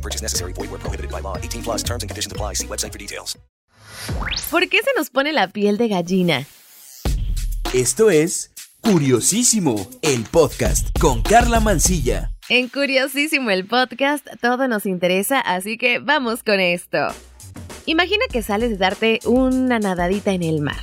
No purchase necessary. Void where prohibited by law. 18 plus terms and conditions apply. See website for details. ¿Por qué se nos pone la piel de gallina? Esto es Curiosísimo, el podcast con Carla Mancilla. En Curiosísimo el podcast todo nos interesa, así que vamos con esto. Imagina que sales de darte una nadadita en el mar.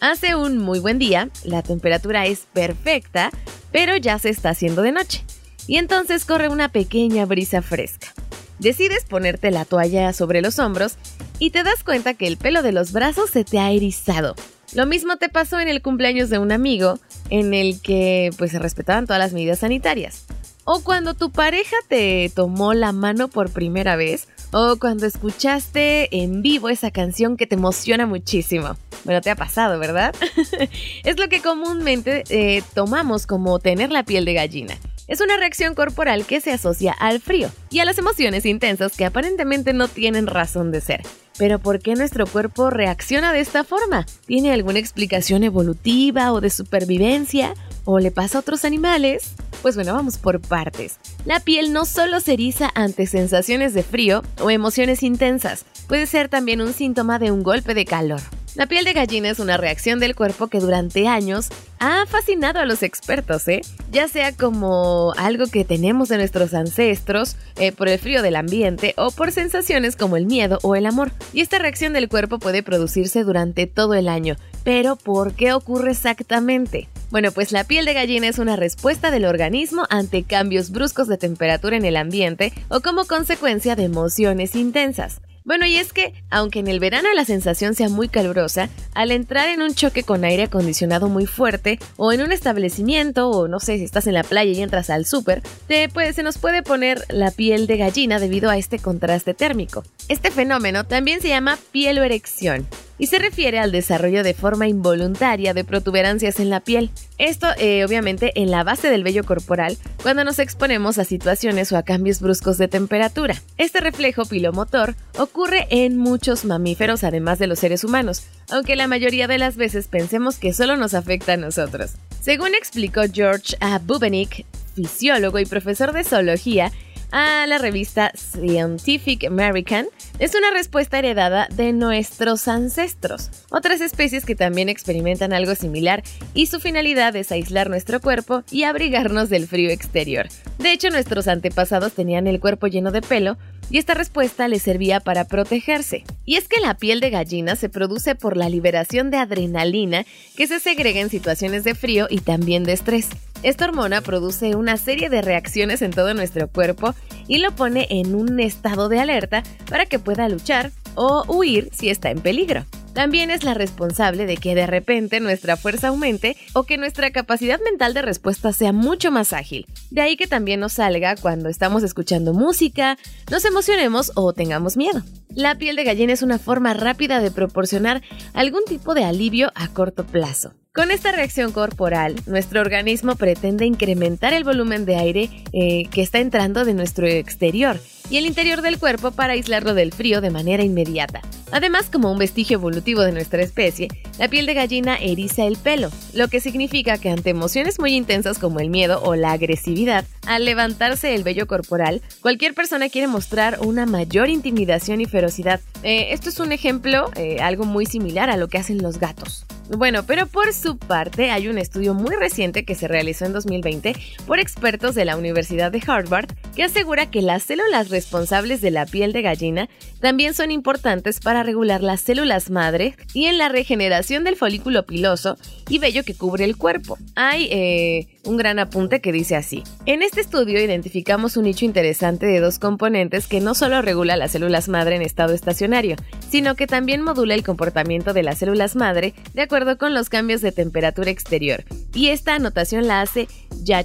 Hace un muy buen día, la temperatura es perfecta, pero ya se está haciendo de noche. Y entonces corre una pequeña brisa fresca. Decides ponerte la toalla sobre los hombros y te das cuenta que el pelo de los brazos se te ha erizado. Lo mismo te pasó en el cumpleaños de un amigo, en el que pues se respetaban todas las medidas sanitarias. O cuando tu pareja te tomó la mano por primera vez, o cuando escuchaste en vivo esa canción que te emociona muchísimo. Bueno, te ha pasado, ¿verdad? es lo que comúnmente eh, tomamos como tener la piel de gallina. Es una reacción corporal que se asocia al frío y a las emociones intensas que aparentemente no tienen razón de ser. Pero ¿por qué nuestro cuerpo reacciona de esta forma? ¿Tiene alguna explicación evolutiva o de supervivencia? ¿O le pasa a otros animales? Pues bueno, vamos por partes. La piel no solo se eriza ante sensaciones de frío o emociones intensas, puede ser también un síntoma de un golpe de calor. La piel de gallina es una reacción del cuerpo que durante años ha fascinado a los expertos, ¿eh? ya sea como algo que tenemos de nuestros ancestros, eh, por el frío del ambiente o por sensaciones como el miedo o el amor. Y esta reacción del cuerpo puede producirse durante todo el año. Pero ¿por qué ocurre exactamente? Bueno, pues la piel de gallina es una respuesta del organismo ante cambios bruscos de temperatura en el ambiente o como consecuencia de emociones intensas. Bueno, y es que, aunque en el verano la sensación sea muy calurosa, al entrar en un choque con aire acondicionado muy fuerte, o en un establecimiento, o no sé si estás en la playa y entras al súper, se nos puede poner la piel de gallina debido a este contraste térmico. Este fenómeno también se llama pieloerección y se refiere al desarrollo de forma involuntaria de protuberancias en la piel. Esto eh, obviamente en la base del vello corporal cuando nos exponemos a situaciones o a cambios bruscos de temperatura. Este reflejo pilomotor ocurre en muchos mamíferos además de los seres humanos, aunque la mayoría de las veces pensemos que solo nos afecta a nosotros. Según explicó George A. Bubenik, fisiólogo y profesor de zoología, a la revista Scientific American es una respuesta heredada de nuestros ancestros, otras especies que también experimentan algo similar y su finalidad es aislar nuestro cuerpo y abrigarnos del frío exterior. De hecho, nuestros antepasados tenían el cuerpo lleno de pelo y esta respuesta les servía para protegerse. Y es que la piel de gallina se produce por la liberación de adrenalina que se segrega en situaciones de frío y también de estrés. Esta hormona produce una serie de reacciones en todo nuestro cuerpo y lo pone en un estado de alerta para que pueda luchar o huir si está en peligro. También es la responsable de que de repente nuestra fuerza aumente o que nuestra capacidad mental de respuesta sea mucho más ágil. De ahí que también nos salga cuando estamos escuchando música, nos emocionemos o tengamos miedo. La piel de gallina es una forma rápida de proporcionar algún tipo de alivio a corto plazo. Con esta reacción corporal, nuestro organismo pretende incrementar el volumen de aire eh, que está entrando de nuestro exterior y el interior del cuerpo para aislarlo del frío de manera inmediata. Además, como un vestigio evolutivo de nuestra especie, la piel de gallina eriza el pelo, lo que significa que ante emociones muy intensas como el miedo o la agresividad, al levantarse el vello corporal, cualquier persona quiere mostrar una mayor intimidación y ferocidad. Eh, esto es un ejemplo, eh, algo muy similar a lo que hacen los gatos. Bueno, pero por su parte hay un estudio muy reciente que se realizó en 2020 por expertos de la Universidad de Harvard que asegura que las células responsables de la piel de gallina también son importantes para regular las células madre y en la regeneración del folículo piloso y vello que cubre el cuerpo. Hay eh, un gran apunte que dice así. En este estudio identificamos un nicho interesante de dos componentes que no solo regula las células madre en estado estacionario, sino que también modula el comportamiento de las células madre de acuerdo con los cambios de temperatura exterior. Y esta anotación la hace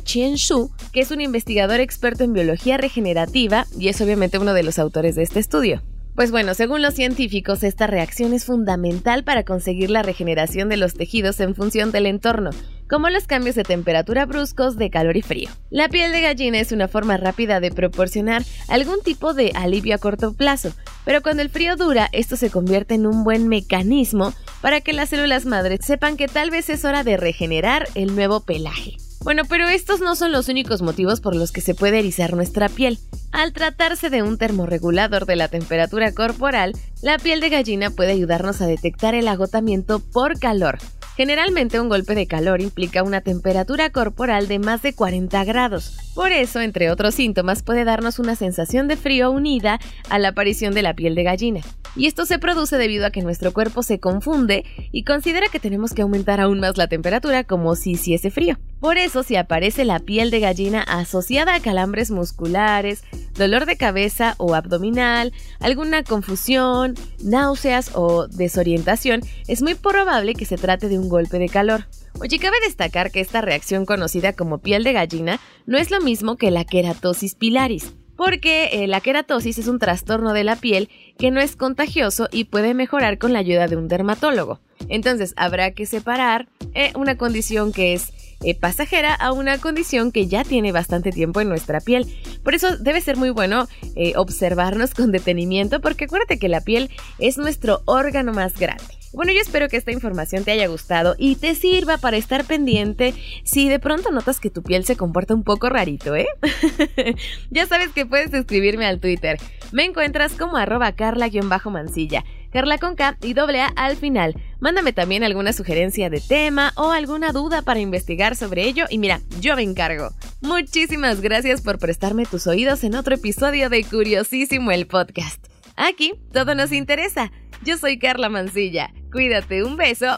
Chien Shu, que es un investigador experto en biología regenerativa y es obviamente uno de los autores de este estudio. Pues bueno, según los científicos, esta reacción es fundamental para conseguir la regeneración de los tejidos en función del entorno, como los cambios de temperatura bruscos de calor y frío. La piel de gallina es una forma rápida de proporcionar algún tipo de alivio a corto plazo, pero cuando el frío dura, esto se convierte en un buen mecanismo para que las células madres sepan que tal vez es hora de regenerar el nuevo pelaje. Bueno, pero estos no son los únicos motivos por los que se puede erizar nuestra piel. Al tratarse de un termorregulador de la temperatura corporal, la piel de gallina puede ayudarnos a detectar el agotamiento por calor, Generalmente un golpe de calor implica una temperatura corporal de más de 40 grados. Por eso, entre otros síntomas, puede darnos una sensación de frío unida a la aparición de la piel de gallina. Y esto se produce debido a que nuestro cuerpo se confunde y considera que tenemos que aumentar aún más la temperatura como si hiciese frío. Por eso, si aparece la piel de gallina asociada a calambres musculares, dolor de cabeza o abdominal, alguna confusión, náuseas o desorientación, es muy probable que se trate de un golpe de calor. Oye, cabe destacar que esta reacción conocida como piel de gallina no es lo mismo que la queratosis pilaris porque eh, la queratosis es un trastorno de la piel que no es contagioso y puede mejorar con la ayuda de un dermatólogo. Entonces habrá que separar eh, una condición que es eh, pasajera a una condición que ya tiene bastante tiempo en nuestra piel. Por eso debe ser muy bueno observarnos con detenimiento porque acuérdate que la piel es nuestro órgano más grande. Bueno, yo espero que esta información te haya gustado y te sirva para estar pendiente si de pronto notas que tu piel se comporta un poco rarito, ¿eh? ya sabes que puedes escribirme al Twitter. Me encuentras como arroba carla-mancilla. Carla con K y doble A al final. Mándame también alguna sugerencia de tema o alguna duda para investigar sobre ello y mira, yo me encargo. Muchísimas gracias por prestarme tus oídos en otro episodio de Curiosísimo el podcast. Aquí todo nos interesa. Yo soy Carla Mancilla. Cuídate, un beso.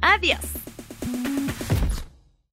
Adiós.